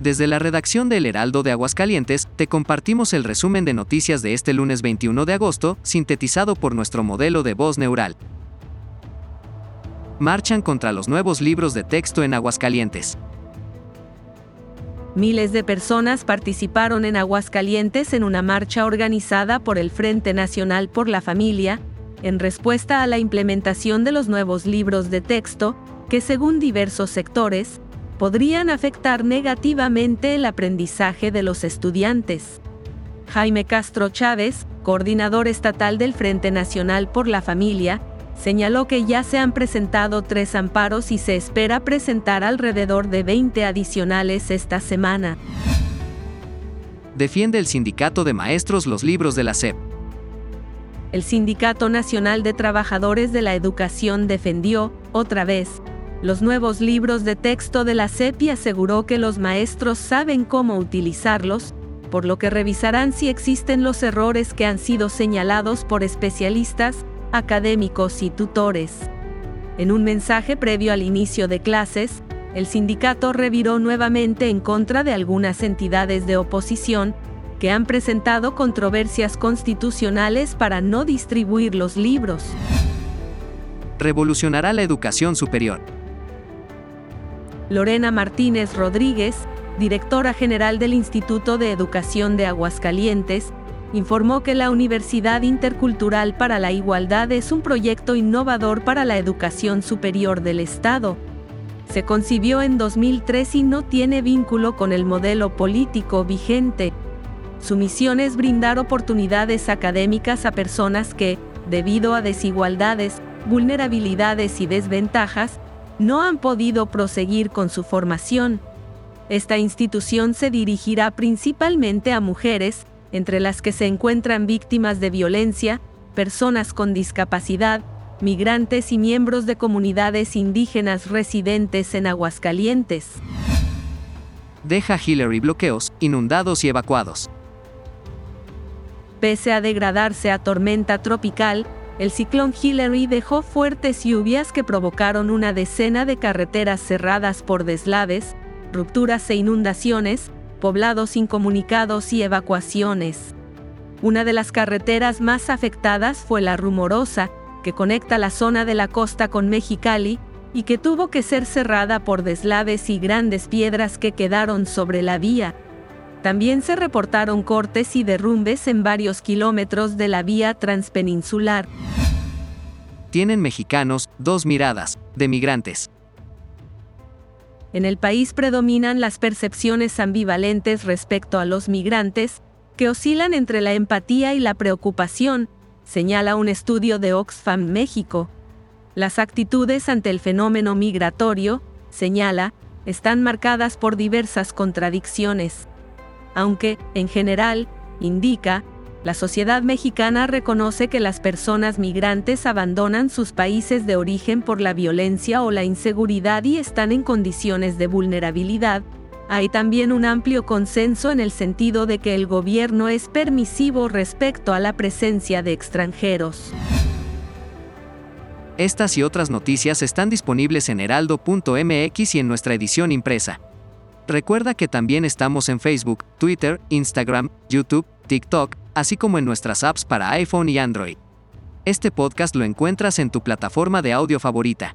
Desde la redacción del Heraldo de Aguascalientes, te compartimos el resumen de noticias de este lunes 21 de agosto, sintetizado por nuestro modelo de voz neural. Marchan contra los nuevos libros de texto en Aguascalientes. Miles de personas participaron en Aguascalientes en una marcha organizada por el Frente Nacional por la Familia, en respuesta a la implementación de los nuevos libros de texto, que según diversos sectores, podrían afectar negativamente el aprendizaje de los estudiantes. Jaime Castro Chávez, coordinador estatal del Frente Nacional por la Familia, señaló que ya se han presentado tres amparos y se espera presentar alrededor de 20 adicionales esta semana. Defiende el sindicato de maestros los libros de la SEP. El Sindicato Nacional de Trabajadores de la Educación defendió, otra vez, los nuevos libros de texto de la CEP y aseguró que los maestros saben cómo utilizarlos, por lo que revisarán si existen los errores que han sido señalados por especialistas, académicos y tutores. En un mensaje previo al inicio de clases, el sindicato reviró nuevamente en contra de algunas entidades de oposición que han presentado controversias constitucionales para no distribuir los libros. Revolucionará la educación superior. Lorena Martínez Rodríguez, directora general del Instituto de Educación de Aguascalientes, informó que la Universidad Intercultural para la Igualdad es un proyecto innovador para la educación superior del Estado. Se concibió en 2003 y no tiene vínculo con el modelo político vigente. Su misión es brindar oportunidades académicas a personas que, debido a desigualdades, vulnerabilidades y desventajas, no han podido proseguir con su formación. Esta institución se dirigirá principalmente a mujeres, entre las que se encuentran víctimas de violencia, personas con discapacidad, migrantes y miembros de comunidades indígenas residentes en Aguascalientes. Deja Hillary bloqueos, inundados y evacuados. Pese a degradarse a tormenta tropical, el ciclón Hillary dejó fuertes lluvias que provocaron una decena de carreteras cerradas por deslaves, rupturas e inundaciones, poblados incomunicados y evacuaciones. Una de las carreteras más afectadas fue la Rumorosa, que conecta la zona de la costa con Mexicali, y que tuvo que ser cerrada por deslaves y grandes piedras que quedaron sobre la vía. También se reportaron cortes y derrumbes en varios kilómetros de la vía transpeninsular. Tienen mexicanos dos miradas, de migrantes. En el país predominan las percepciones ambivalentes respecto a los migrantes, que oscilan entre la empatía y la preocupación, señala un estudio de Oxfam México. Las actitudes ante el fenómeno migratorio, señala, están marcadas por diversas contradicciones aunque, en general, indica, la sociedad mexicana reconoce que las personas migrantes abandonan sus países de origen por la violencia o la inseguridad y están en condiciones de vulnerabilidad. Hay también un amplio consenso en el sentido de que el gobierno es permisivo respecto a la presencia de extranjeros. Estas y otras noticias están disponibles en heraldo.mx y en nuestra edición impresa. Recuerda que también estamos en Facebook, Twitter, Instagram, YouTube, TikTok, así como en nuestras apps para iPhone y Android. Este podcast lo encuentras en tu plataforma de audio favorita.